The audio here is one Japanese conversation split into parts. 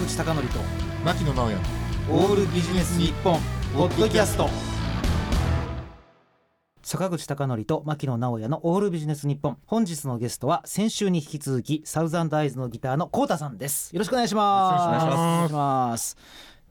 口貴教と牧野直哉オールビジネス日本ポッドキャスト。坂口貴教と牧野直哉のオールビジネス日本。本日のゲストは先週に引き続きサウザンドアイズのギターのコウタさんです。よろしくお願いします。よろしくお願いします。お願いします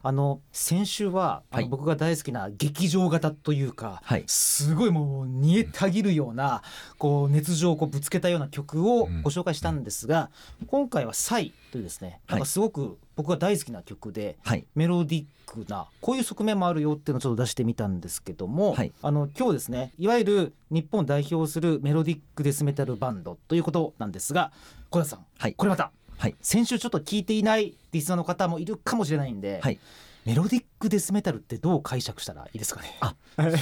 あの先週は、はい。僕が大好きな劇場型というか、はい。すごいもう煮えたぎるようなこう熱情をこうぶつけたような曲をうん。ご紹介したんですが、今回は「サイ」というですねなんかすごく僕が大好きな曲で、はい。メロディックなこういう側面もあるよっていうのをちょっと出してみたんですけども、はい。あの今日ですねいわゆる日本を代表するメロディックデスメタルバンドということなんですが小田さん、はい。これまたはい。先週ちょっと聞いていないリスナーの方もいるかもしれないんで、はい。メロディックデスメタルってどう解釈したらいいですかね？あ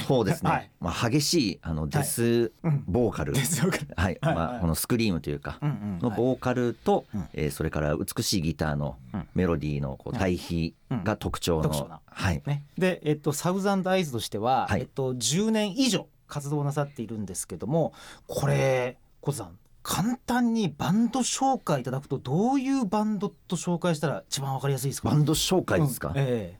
そうですね、はい。まあ激しいあのデスうんボーカル、はい、はい。まあこのスクリームというか、のボーカルと、うん。えーそれから美しいギターのうん。メロディーのこう対比が特徴の、特徴な。はい。ね、で、えっと、サウザンドアイズとしては、はい。えっと、10年以上活動なさっているんですけどもこれ小津さん簡単にバンド紹介いただくとどういうバンドと紹介したら一番わかりやすいですか？バンド紹介ですか、うん。え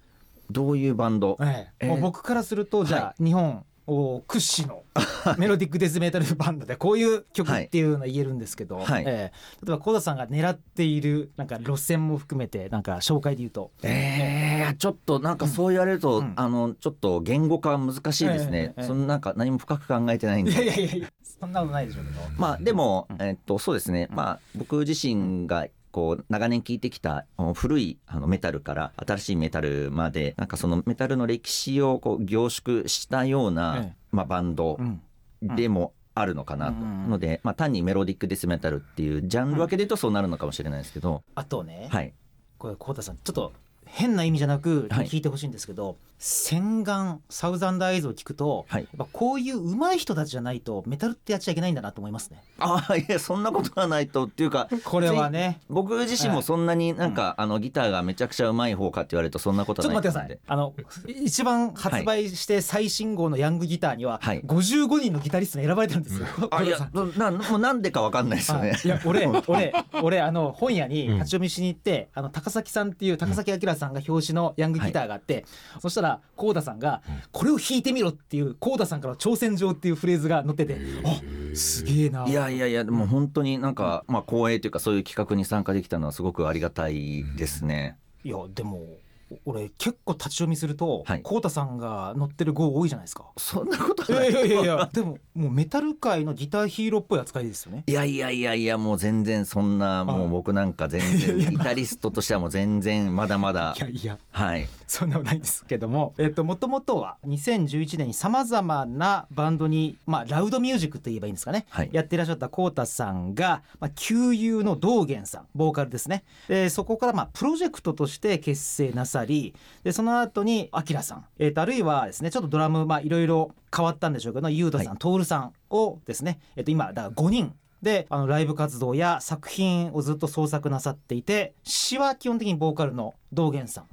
どういうバンド？え、え。ええ。ーもう僕からするとじゃあ、日本を屈指の メロディックデスメタルバンドでこういう曲っていうのは言えるんですけど、はい。ええ。例えば小田さんが狙っているなんか路線も含めてなんか紹介で言うと。えー、ちょっとなんかそう言われると、うん。あのちょっと言語化は難しいですね、そのなんか何も深く考えてないんでいやいやいやそんなことないでしょうけど。まあでも、うんえっとそうですね、うんまあ僕自身がこう長年聴いてきた古いあのメタルから新しいメタルまでなんかそのメタルの歴史をこう凝縮したような、ええ。まあ、バンドうん。でもあるのかなと、ので、まあ、単にメロディックデスメタルっていうジャンル分けで言うとそうなるのかもしれないですけど、あとね、はい。これ浩太さんちょっと変な意味じゃなくはい。聞いてほしいんですけど、洗顔サウザンドアイズを聞くと、はい。やっぱこういう上手い人たちじゃないとメタルってやっちゃいけないんだなと思いますね。ああいやそんなことはないとっていうかこれはね。僕自身もそんなになんか、あのギターがめちゃくちゃうまい方かって言われるとそんなことちょっはないとと待ってくださでい。あの一番発売して最新号のヤングギターにははい。55人のギタリストに選ばれてるんですよ。あいやなもうなんでかわかんないですよね。い。や俺 俺俺あの本屋にうん。立ち読みしに行って、あの高崎さんっていう高崎明さんが表紙のヤングギターがあって、そしたらコウダさんが、これを弾いてみろっていうコウダさんからの挑戦状っていうフレーズが載っててあすげえな。いやいやいやでも本当になんか、まあ光栄というかそういう企画に参加できたのはすごくありがたいですね。いやでも俺結構立ち読みすると、はい。コウタさんが乗ってる号多いじゃないですか。そんなことはない。いやいやいやでももうメタル界のギターヒーローっぽい扱いですよね。いやいやいやいやもう全然そんなもう僕なんか全然 ギタリストとしてはもう全然まだまだ。いやいや。はい。そんなことないんですけども、えっと、もともとは2011年にさまざまなバンドに、まあ、ラウドミュージックと言えばいいんですかね、はい。やっていらっしゃったコウタさんが、まあ、旧友の道元さんボーカルですね。でそこからまあプロジェクトとして結成なさりでその後にアキラさん、えっとあるいはですねちょっとドラムまあいろいろ変わったんでしょうけどユウタさん、トールさんをですね、えっと、今だから5人であのライブ活動や作品をずっと創作なさっていて詩は基本的にボーカルの道元さん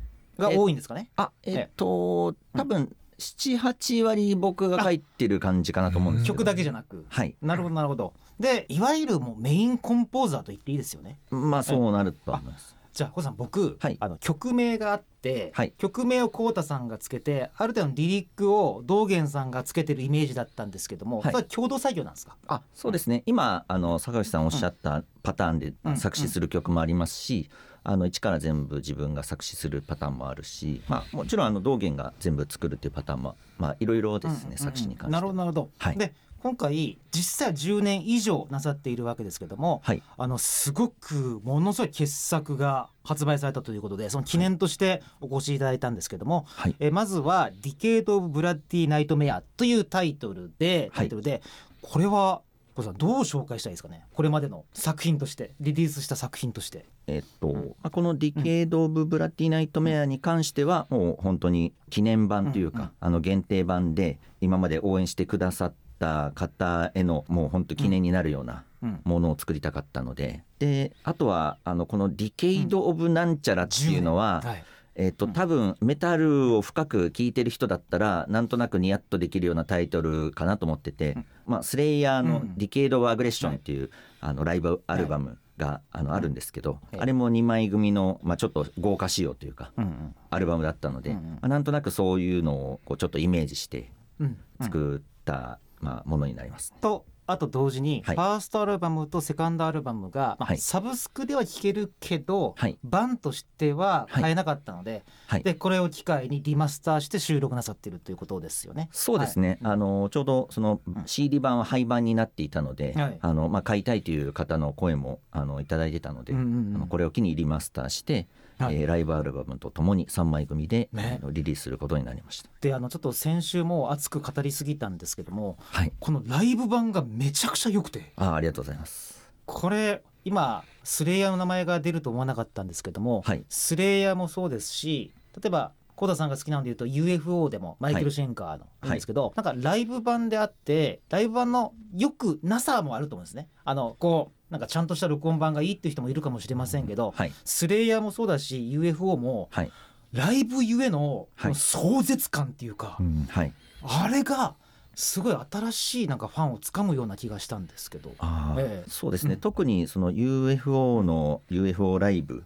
が多いんですかね？あえっと多分78割僕が書いてる感じかなと思うんです曲だけじゃなく。はいなるほどなるほど。でいわゆるもうメインコンポーザーと言っていいですよね。まあそうなると思います。じゃあ小さん僕、はいあの曲名があって、はい。曲名をコウタさんがつけてある程度のリリックを道元さんがつけてるイメージだったんですけども、はい。それは共同作業なんですか？あそうですね。今あの坂口さんおっしゃったパターンでうん作詞する曲もありますし、あの一から全部自分が作詞するパターンもあるし、まあ、もちろんあの道元が全部作るっていうパターンもまあいろいろですね、うんうんうん。作詞に関して。なるほどなるほど。はい。で今回実際は10年以上なさっているわけですけども、はい。あのすごくものすごい傑作が発売されたということでその記念としてお越しいただいたんですけども、はい。えーまずは「 DECADE OF BLOODY NIGHTMARE」というタイトルでタイトルで、これは KOUTAさんどう紹介したらいいですかね？これまでの作品としてリリースした作品として。えっとまあ、この「ディケード・オブ・ブラッディ・ナイトメア」に関してはもう本当に記念盤というか、うんうん。あの限定盤で今まで応援してくださった方へのもう本当記念になるようなうん。ものを作りたかったので。であとはあのこの「ディケイド・オブ・なんちゃら」っていうのは、はいえっとうん。多分メタルを深く聴いてる人だったらなんとなくニヤッとできるようなタイトルかなと思ってて、うん。まあ、スレイヤーのうん「ディケイド・オブ・アグレッション」っていう、あのライブアルバムがあのあるんですけど、ええあれも2枚組の、まあ、ちょっと豪華仕様というかうんアルバムだったので、まあ、なんとなくそういうのをこうちょっとイメージして作った、まあ、ものになります。とあと同時に、はい。ファーストアルバムとセカンドアルバムが、まあはい。サブスクでは聴けるけど、はい。版としては買えなかったので,、はい。でこれを機会にリマスターして収録なさっているということですよね。そうですね、あのちょうどその CD 版は廃盤になっていたので、はい。あのまあ、買いたいという方の声もあのいただいてたので、うんうんうん。あのこれを機にリマスターして、はい。えーライブアルバムとともに3枚組で、ね。リリースすることになりました。であのちょっと先週も熱く語りすぎたんですけどもはい、このライブ版がめちゃくちゃ良くて。あありがとうございます。これ今スレイヤーの名前が出ると思わなかったんですけども、はい。スレイヤーもそうですし例えばコ田さんが好きなので言うと UFO でもマイケル・シェンカーのいいんですけど、なんかライブ版であってライブ版のよくなさもあると思うんですね。あのこうなんかちゃんとした録音版がいいっていう人もいるかもしれませんけど、はい、スレイヤーもそうだし UFO もはい、ライブゆえのの壮絶感っていうか、うんはい、あれがすごい新しいなんかファンをつかむような気がしたんですけど。ええ。そうですね、うん。特にその UFO の UFO ライブ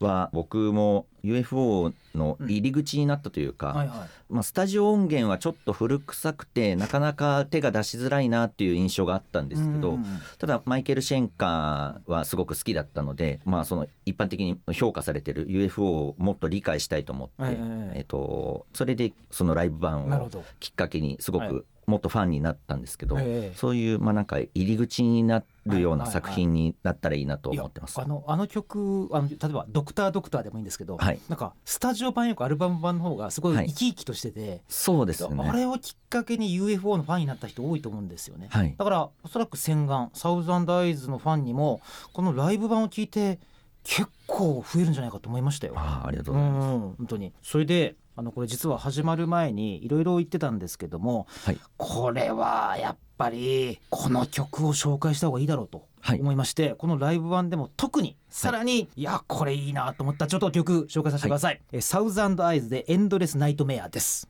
は僕も UFO の入り口になったというか、まあ、スタジオ音源はちょっと古臭くてなかなか手が出しづらいなっていう印象があったんですけど、ただマイケル・シェンカーはすごく好きだったので、まあ、その一般的に評価されてる UFO をもっと理解したいと思って、ええ。えっと、それでそのライブ版をきっかけにすごはい。くもっとファンになったんですけど、ええそういうまあなんか入り口になるようなはいはいはい作品になったらいいなと思ってます。あのあの曲あの例えば「ドクタードクター」でもいいんですけど、はいなんかスタジオ版よくアルバム版の方がすごいはい生き生きとしてて、そうですよね。あれをきっかけに UFO のファンになった人多いと思うんですよね。はい。だからおそらく洗顔サウザンドアイズのファンにもこのライブ版を聞いて結構増えるんじゃないかと思いましたよ。ああありがとううございます。ん本当にそれであのこれ実は始まる前にいろいろ言ってたんですけども、はい。これはやっぱりこの曲を紹介した方がいいだろうとはい。思いまして、このライブ版でも特にさらに、い、やこれいいなと思ったちょっと曲紹介させてください、えサウザンドアイズでエンドレスナイトメアです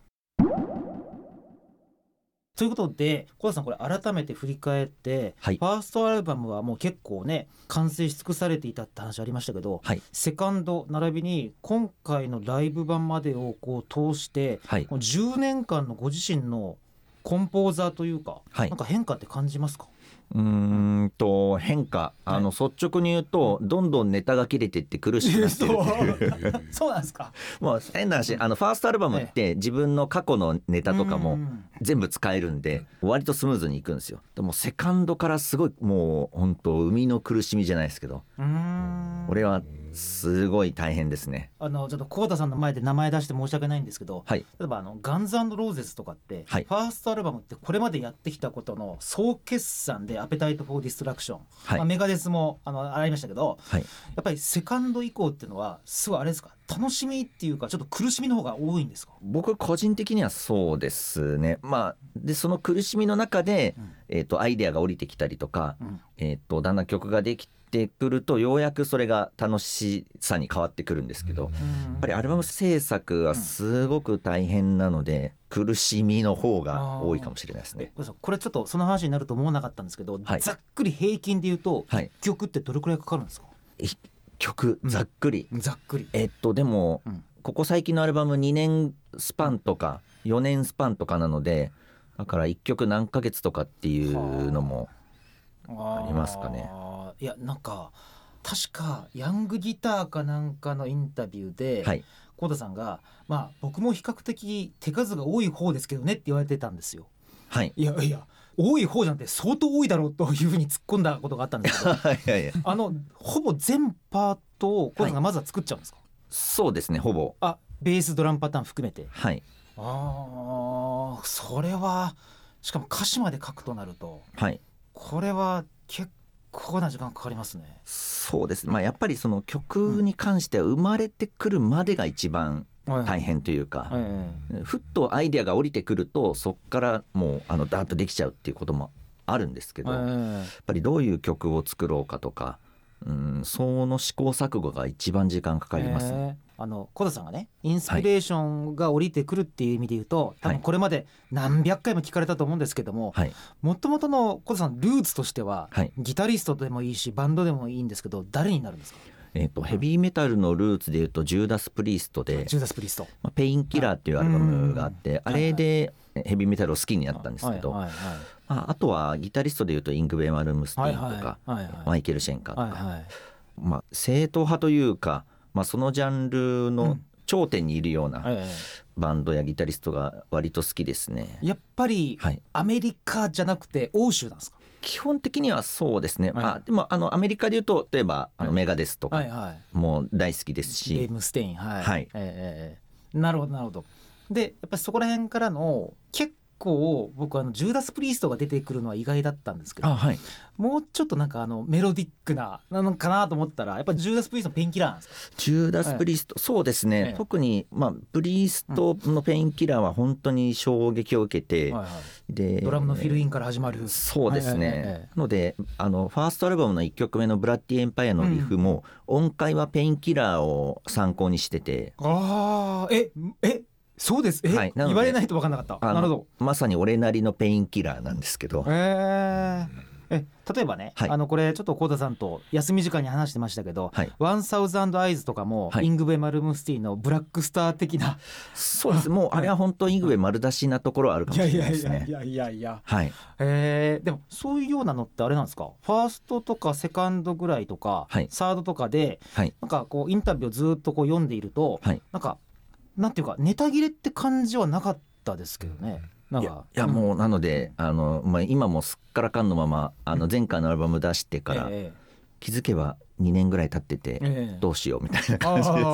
ということで小田さんこれ改めて振り返って、はい。ファーストアルバムはもう結構ね完成し尽くされていたって話ありましたけど、はい。セカンド並びに今回のライブ版までをこう通してはい。この10年間のご自身のコンポーザーというか、はい。なんか変化って感じますか？うーんと変化あの率直に言うとどんどんネタが切れてって苦しくなってる。っていうそうなんですか。もう変な話あのファーストアルバムって自分の過去のネタとかもうん全部使えるんで割とスムーズにいくんですよ。でもセカンドからすごいもう本当生みの苦しみじゃないですけど。俺はすごい大変ですね。あのちょっと久保田さんの前で名前出して申し訳ないんですけど、はい。例えばあのガンズローゼスとかって、はい。ファーストアルバムってこれまでやってきたことの総決算で「アペタイト・フォー・ディストラクション」はい。まあ、メガデスもあのありましたけどはい。やっぱりセカンド以降っていうのはすごいあれですか？楽しみっていうかちょっと苦しみの方が多いんですか？僕個人的にはそうですね。まあでその苦しみの中で、うん。えー、とアイデアが降りてきたりとか、うん。えー、とだんだん曲ができてくるとようやくそれが楽しさに変わってくるんですけど、やっぱりアルバム制作はすごく大変なので、苦しみの方が多いかもしれないですね。これちょっとその話になると思わなかったんですけど、はい。ざっくり平均で言うと、は曲ってどれくらいかかるんですか？一曲うん。ざっくり、ざっくり。えっとでも、うん。ここ最近のアルバム2年スパンとか4年スパンとかなのでだから1曲何ヶ月とかっていうのもありますかね。いやなんか確かヤングギターかなんかのインタビューで、はい。コ田さんが「まあ僕も比較的手数が多い方ですけどね」って言われてたんですよ。はい。いやいや多い方じゃなくて相当多いだろうというふうに突っ込んだことがあったんですけど。はいはいはい。あのほぼ全パートをコ田さんがまずは作っちゃうんですか、そうですねほぼ。あベースドラムパターン含めて。はい。あーそれはしかも歌詞まで書くとなると。はいこれは結構な時間かかりますね。そうですまあやっぱりその曲に関しては生まれてくるまでが一番大変というか、えふっとアイデアが降りてくるとそっからもうあのダーッとできちゃうっていうこともあるんですけえど、やっぱりどういう曲を作ろうかとかうんその試行錯誤が一番時間かかります、へー。あの小田さんがねインスピレーションが降りてくるっていう意味で言うと、多分これまで何百回も聞かれたと思うんですけどもはい。もともとの小田さんルーツとしては、はい。ギタリストでもいいしバンドでもいいんですけど誰になるんですか？えー、とヘビーメタルのルーツでいうとジューダス・プリーストでジューダス・プリスト。「まあ、ペインキラー」っていうアルバムがあって、うんあれでヘビーメタルを好きになったんですけど、はい。はい。まあ、あとはギタリストでいうとイングベイ・マルムスティはいーンとか、はいはい。はいマイケル・シェンカーとか、はいはい。まあ、正統派というか、まあ、そのジャンルうのん。頂点にいるようなえバンドやギタリストが割と好きですね。えやっぱりはい、アメリカじゃなくて欧州なんですか？基本的にはそうですね、はい。まあ、でもあのアメリカでいうと例えばあのはい。メガデスとかはいはい。も大好きですし、ゲームステイン。はい、はい。ええええ。なるほどなるほど。でやっぱりそこら辺からの結構僕あのジューダス・プリーストが出てくるのは意外だったんですけどあはい。もうちょっとなんかあのメロディックななのかなと思ったらやっぱりジューダス・プリーストのペインキラーなんですか？ジューダス・プリースト、そうですね、ええ特に、まあ、プリーストのペインキラーは本当に衝撃を受けて、はいはい。でドラムのフィルインから始まる。そうですね、はいはいはいはい。のであのファーストアルバムの1曲目の「ブラッディ・エンパイア」のリフも、音階はペインキラーを参考にしてて。ああええそうです。え、はい。言われないと分かんなかった。なるほど。まさに俺なりのペインキラーなんですけど、えー。え例えばね、はい。あのこれちょっと幸田さんと休み時間に話してましたけどはい「ワンサウザンドアイズ」とかも、はい。イングヴェイ・マルムスティーンのブラックスター的な。そうです。もうあれは本当イングウェイ丸出しなところはあるかもしれないですね。やいやいやはい、えー、でもそういうようなのってあれなんですか？ファーストとかセカンドぐらいとか、はい。サードとかではい、なんかこうインタビューをずっとこう読んでいると、はい。なんかなんていうかネタ切れって感じはなかったですけどね。なんいやかいやもうなのであの、まあ、今もすっからかんのままあの前回のアルバム出してからえ気づけば2年ぐらい経っててええ。えどうしようみたいな感じです。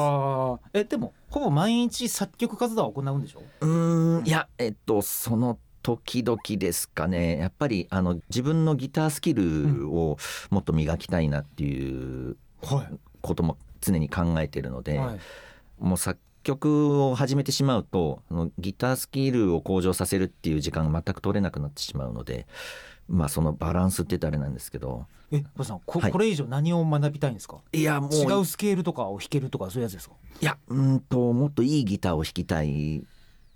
えでもほぼ毎日作曲活動は行うんでしょ？うーんいやえっとその時々ですかね。やっぱりあの自分のギタースキルをもっと磨きたいなっていうはい。ことも常に考えてるので、はい。もう作曲を始めてしまうとそのギタースキルを向上させるっていう時間が全く取れなくなってしまうのでまあそのバランスって言ったらあれなんですけど。え小田さんこ,、はい。これ以上何を学びたいんですか？いやもう違うスケールとかを弾けるとかそういうやつですか？いやうーんともっといいギターを弾きたい。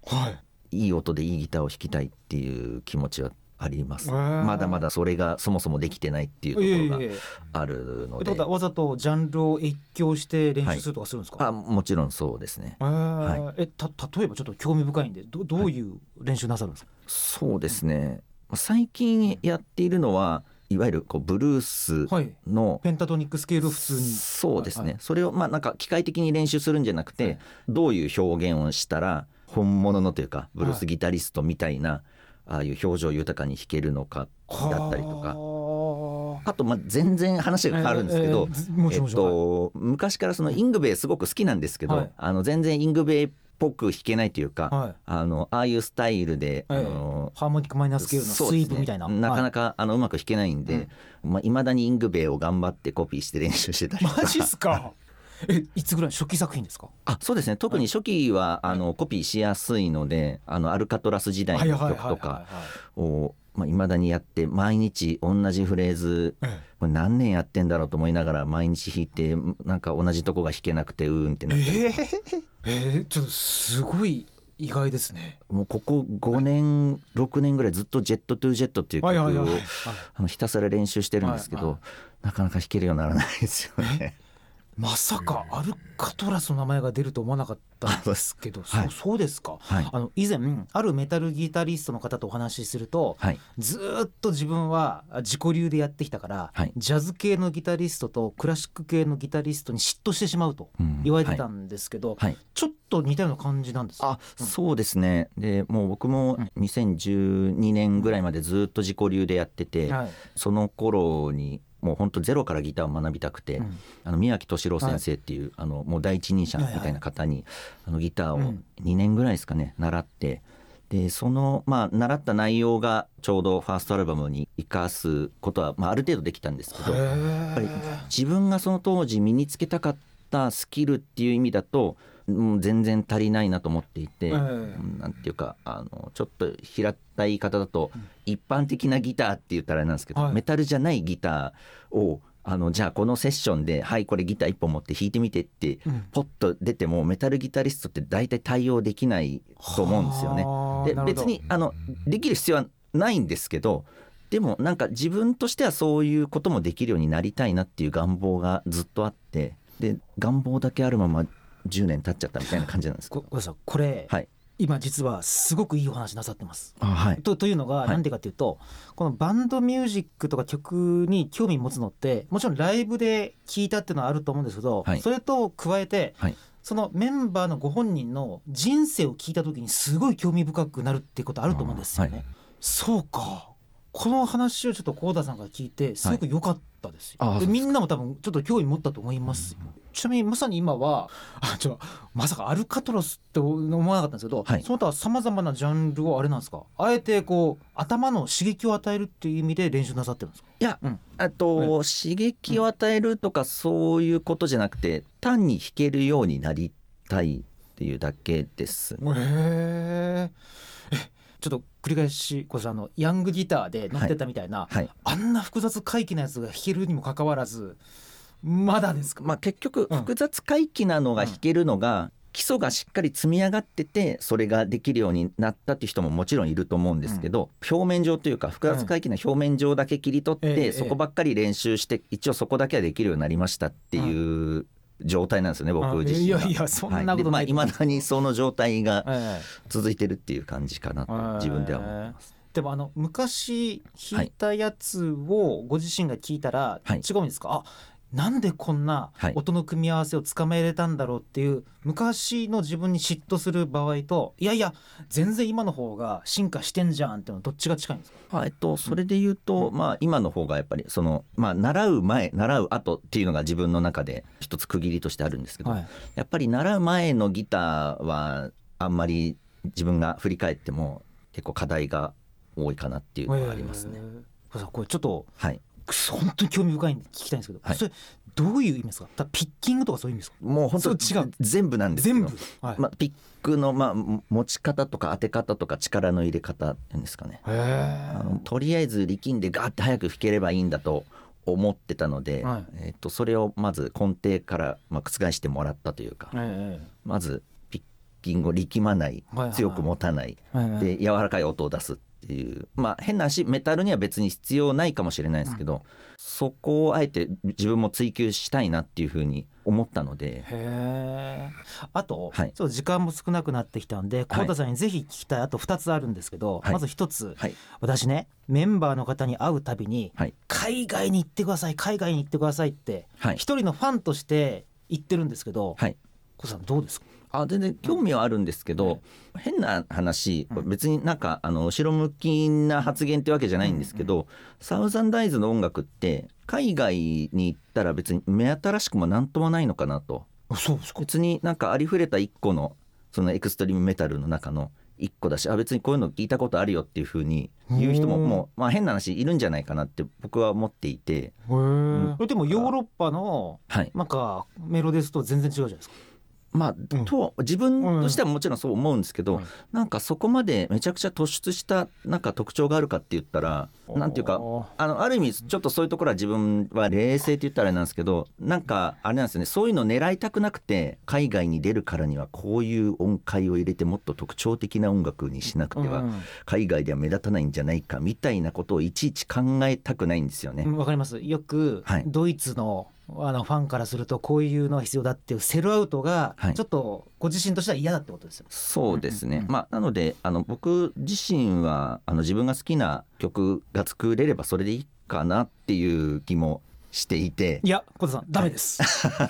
はい。いい音でいいギターを弾きたいっていう気持ちはあります。まだまだそれがそもそもできてないっていうところがあるので。わざとジャンルを越境して練習するとかするんですか、あもちろんそうですね。えー。えた例えばちょっと興味深いんでどどういう練習なさるんですか、そうですね。最近やっているのはいわゆるこうブルースはい。のペンタトニックスケールを普通に。そうですね、はいそれをまあなんか機械的に練習するんじゃなくて、はい。どういう表現をしたら本物のというかブルースギタリストみたいな、ああいう表情豊かに弾けるのかだったりとか。はあ。とまあ全然話が変わるんですけど、えっと、昔からそのイングベイすごく好きなんですけど、はい。あの全然イングベイっぽく弾けないというか、はい。あのああいうスタイルで、はいあのハーモニックマイナースケールのスイープみたいな、なかなか、かあのうまく弾けないんで、まあ、未だにイングベイを頑張ってコピーして練習してたりとか。マジっすかえいつぐらい初期作品ですか？あそうですね。特に初期は、あのコピーしやすいのであのアルカトラス時代の曲とかをまあ、未だにやって毎日同じフレーズこれ何年やってんだろうと思いながら毎日弾いてなんか同じとこが弾けなくてうーんってなって、えー、えー、ちょっとすごい意外ですね。もうここ5年6年ぐらいずっと「ジェット・トゥ・ジェット」っていう曲を、ひたすら練習してるんですけど、はいはなかなか弾けるようにならないですよね。まさかアルカトラスの名前が出ると思わなかったんです。けど、はい。そうそうですか？はい。あの以前あるメタルギタリストの方とお話しすると、はい。ずーっと自分は自己流でやってきたから、はい。ジャズ系のギタリストとクラシック系のギタリストに嫉妬してしまうとうん。言われてたんですけど、はい。ちょっと似たような感じなんですか？あ、そうですね。でもう僕も2012年ぐらいまでずっと自己流でやってて、はい。その頃にもう本当ゼロからギターを学びたくて、うん。あの宮城敏郎先生っていう、あのもう第一人者みたいな方に、あのギターをうん。2年ぐらいですかね習ってでそのまあ習った内容がちょうどファーストアルバムに生かすことは、まあ、ある程度できたんですけどやっぱり自分がその当時身につけたかったスキルっていう意味だと、うん、全然足りないなと思っていて、ええ。うんなんていうかあのちょっと平った言い方だと、一般的なギターって言ったらあれなんですけど、はい。メタルじゃないギターをあのじゃあこのセッションで「はいこれギター1本持って弾いてみて」ってうん。ポッと出てもメタルギタリストって大体対応できないと思うんですよね。で別にあのできる必要はないんですけどでもなんか自分としてはそういうこともできるようになりたいなっていう願望がずっとあってで願望だけあるまま10年経っちゃったみたいな感じなんですけこど。これさこれ、はい。今実はすごくいいお話なさってます。あはい。とというのがはい。何でかっていうと、このバンドミュージックとか曲に興味持つのってもちろんライブで聴いたっていうのはあると思うんですけど、はい。それと加えて、はい。そのメンバーのご本人の人生を聞いた時にすごい興味深くなるっていうことあると思うんですよね。はい。そうか。この話をちょっと幸田さんが聞いてすごく良かったですよ、でみんなも多分ちょっと興味持ったと思いますよ、ちなみにまさに今はあちょまさかアルカトロスって思わなかったんですけど、はい。その他さまざまなジャンルをあれなんですか？あえてこう頭の刺激を与えるっていう意味で練習なさってるんですか？いや、うん。あと、刺激を与えるとかそういうことじゃなくて単に弾けるようになりたいっていうだけです。へえちょっと繰り返しこれさあのヤングギターで乗ってたみたいな、はい。あんな複雑回帰なやつが弾けるにもかかわらずまだですか、まあ、結局うん。複雑回帰なのが弾けるのが、基礎がしっかり積み上がっててそれができるようになったっていう人ももちろんいると思うんですけど、表面上というか複雑回帰な表面上だけ切り取って、ええそこばっかり練習して一応そこだけはできるようになりましたっていう状態なんですよね、僕自身は。いやいやそんなことない。はい。でまあ、未だにその状態がええ。続いてるっていう感じかなと自分では思います。でもあの昔弾いたやつをご自身が聞いたらはい。違うんですか、あなんでこんなはい。音の組み合わせをつかめれたんだろうっていう昔の自分に嫉妬する場合といやいや全然今の方が進化してんじゃんっていうのはどっちが近いんですか？まあえっと、それで言うと、まあ、今の方がやっぱりその、まあ、習う前習う後っていうのが自分の中で一つ区切りとしてあるんですけど、はい。やっぱり習う前のギターはあんまり自分が振り返っても結構課題が多いかなっていうのがありますね。えー。これさこれちょっとはい、本当に興味深いんで聞きたいんですけど、はい。それどういう意味ですか？たピッキングとかそういう意味ですか？もう本当違う全部なんです全部、はい。まあ、ピックの、まあ、持ち方とか当て方とか力の入れ方っていうんですかね。へあのとりあえず力んでガーって早く弾ければいいんだと思ってたので、はい。えっとそれをまず根底から、まあ、覆してもらったというか、えまずピッキングを力まないはいはい強く持たない。えええで柔らかい音を出すっていう。まあ変な話メタルには別に必要ないかもしれないですけど、そこをあえて自分も追求したいなっていうふうに思ったので。へえあと、はい。ちょっと時間も少なくなってきたんで幸田さんにぜひ聞きたいあと2つあるんですけど、はい。まず1つ。はい。私ねメンバーの方に会うたびに、はい。海外に行ってください海外に行ってくださいってはい。一人のファンとして言ってるんですけどはい。さんどうですか？あ全然興味はあるんですけど、変な話、うん。別になんかあの後ろ向きな発言ってわけじゃないんですけど、サウザンダイズの音楽って海外に行ったら別に目新しくもなんともないのかなと。あそうですか。別になんかありふれた一個のそのエクストリームメタルの中の一個だしあ別にこういうの聞いたことあるよっていうふうに言う人もうん。もう、まあ、変な話いるんじゃないかなって僕は思っていて、へえでもヨーロッパのはい。なんかメロディスと全然違うじゃないですかまあ、うん。と自分としてはもちろんそう思うんですけど、はい。なんかそこまでめちゃくちゃ突出したなんか特徴があるかって言ったらなんていうかあのある意味ちょっとそういうところは自分は冷静って言ったらあれなんですけどなんかあれなんですよね。そういうの狙いたくなくて海外に出るからにはこういう音階を入れてもっと特徴的な音楽にしなくてはうん。海外では目立たないんじゃないかみたいなことをいちいち考えたくないんですよね。うんわかります。よく、はい。ドイツのあのファンからするとこういうのが必要だっていうセルアウトがはいちょっとご自身としては嫌だってことですよ。そうですね、まあ、なのであの僕自身はあの自分が好きな曲が作れればそれでいいかなっていう気もしていていや小田さんダメです。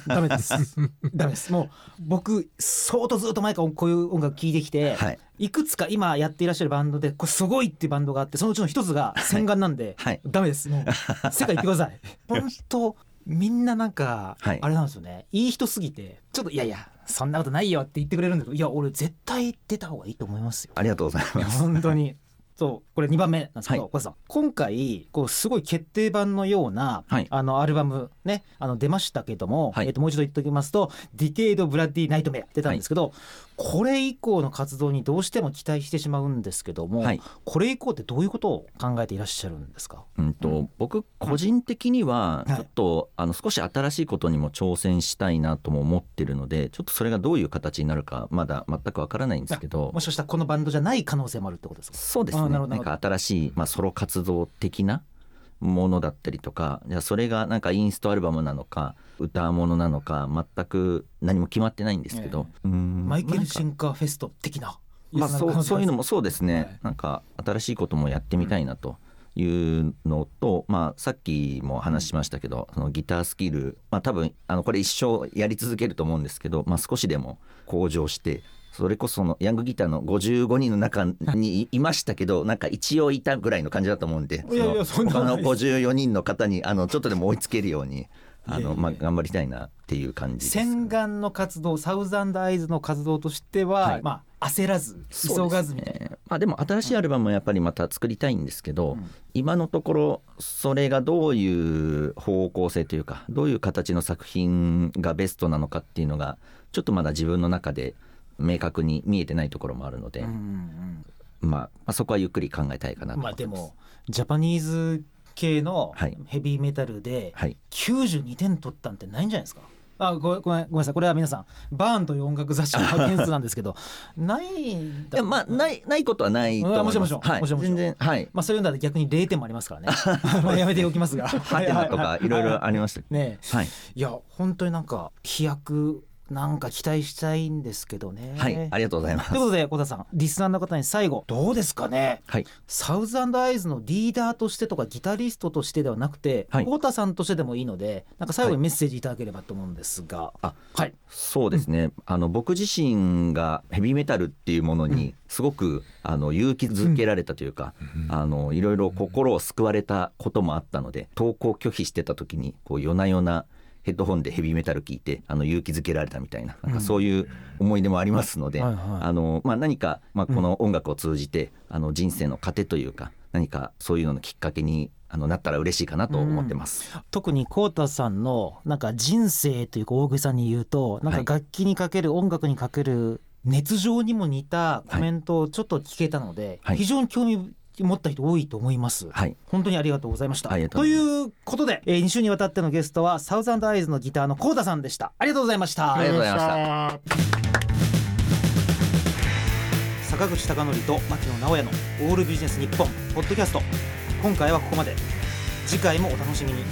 ダメです。ダメです。もう僕相当ずっと前からこういう音楽聴いてきて、はいい、くつか今やっていらっしゃるバンドでこれすごいっていうバンドがあってそのうちの一つが洗顔なんで、はいダメです。もう 世界行ってください。本当みんななんか、はい。あれなんですよね。いい人すぎてちょっといやいやそんなことないよって言ってくれるんだけどいや俺絶対出た方がいいと思いますよ。ありがとうございます。本当に。そうこれ2番目なんですけど、はい。今回こうすごい決定版のような、はい。あのアルバムねあの出ましたけども、はい。えっともう一度言っておきますと「ディケイド・ブラッディ・ナイトメア」出たんですけど、これ以降の活動にどうしても期待してしまうんですけども、はい。これ以降ってどういうことを考えていらっしゃるんですか？うんと僕個人的にははい。ちょっと、あの少し新しいことにも挑戦したいなとも思ってるのでちょっとそれがどういう形になるかまだ全くわからないんですけど。もしかしたらこのバンドじゃない可能性もあるってことですか？そうですね。あなるほど。なんか新しい、まあ、ソロ活動的なものだったりとかじゃあそれがなんかインストアルバムなのか歌物なのか全く何も決まってないんですけど、うん。マイケル・シンカーフェスト的な。まあ、そうそういうのももそうですね、はい。なんか新しいこともやってみたいなというのと、まあ、さっきも話しましたけど、そのギタースキル、まあ、多分あのこれ一生やり続けると思うんですけど、まあ、少しでも向上してそれこそのヤングギターの55人の中に いましたけどなんか一応いたぐらいの感じだと思うんでいやいやその他のことないです。54人の方にあのちょっとでも追いつけるようにあの、まあ、頑張りたいなっていう感じです、洗顔の活動サウザンドアイズの活動としては、はい。まあ焦らず急がずみたいな。ね。まあ、でも新しいアルバムもやっぱりまた作りたいんですけど、うん。今のところそれがどういう方向性というかどういう形の作品がベストなのかっていうのがちょっとまだ自分の中で明確に見えてないところもあるので、うんまあ、まあそこはゆっくり考えたいかなうんまあで。もジャパニーズ系のはい。ヘビーメタルではい、92点取ったんてないんじゃないですか。あごめんごめんごめんなさい。これは皆さんバーンという音楽雑誌の点数なんですけど ないんだいやまあないないことはないと思います。うんもちろんもちろんはい。もちろん全然はい。まあそういうのは逆に0点もありますからね。ま あ やめておきますが。ハテナとかいろいろありました。ねえ。はい。いや本当になんか飛躍なんか期待したいんですけどね。はいありがとうございます。という。ことで小田さんリスナーの方に最後どうですかね？はい。サウザンドアイズのリーダーとしてとかギタリストとしてではなくてはい。小田さんとしてでもいいのでなんか最後にメッセージいただければと思うんですが。あはい、そうですね、あの僕自身がヘビーメタルっていうものにすごくあの勇気づけられたというか、あのいろいろ心を救われたこともあったので投稿拒否してた時にこう夜な夜なヘッドホンでヘビーメタル聞いてあの勇気づけられたみたいななんかそういう思い出もありますので、何か、まあ、この音楽を通じて、あの人生の糧というか何かそういうののきっかけにあのなったら嬉しいかなと思ってます。特にコウタさんのなんか人生というか大げさに言うとなんか楽器にかける音楽にかける熱情にも似たコメントをちょっと聞けたので、はい。非常に興味持った人多いと思います。はい本当にありがとうございました。ということで、えー、2週にわたってのゲストはサウザンドアイズのギターのコウタさんでした。ありがとうございました。ありがとうございました坂口孝則と牧野直哉のオールビジネス日本ポッドキャスト今回はここまで次回もお楽しみに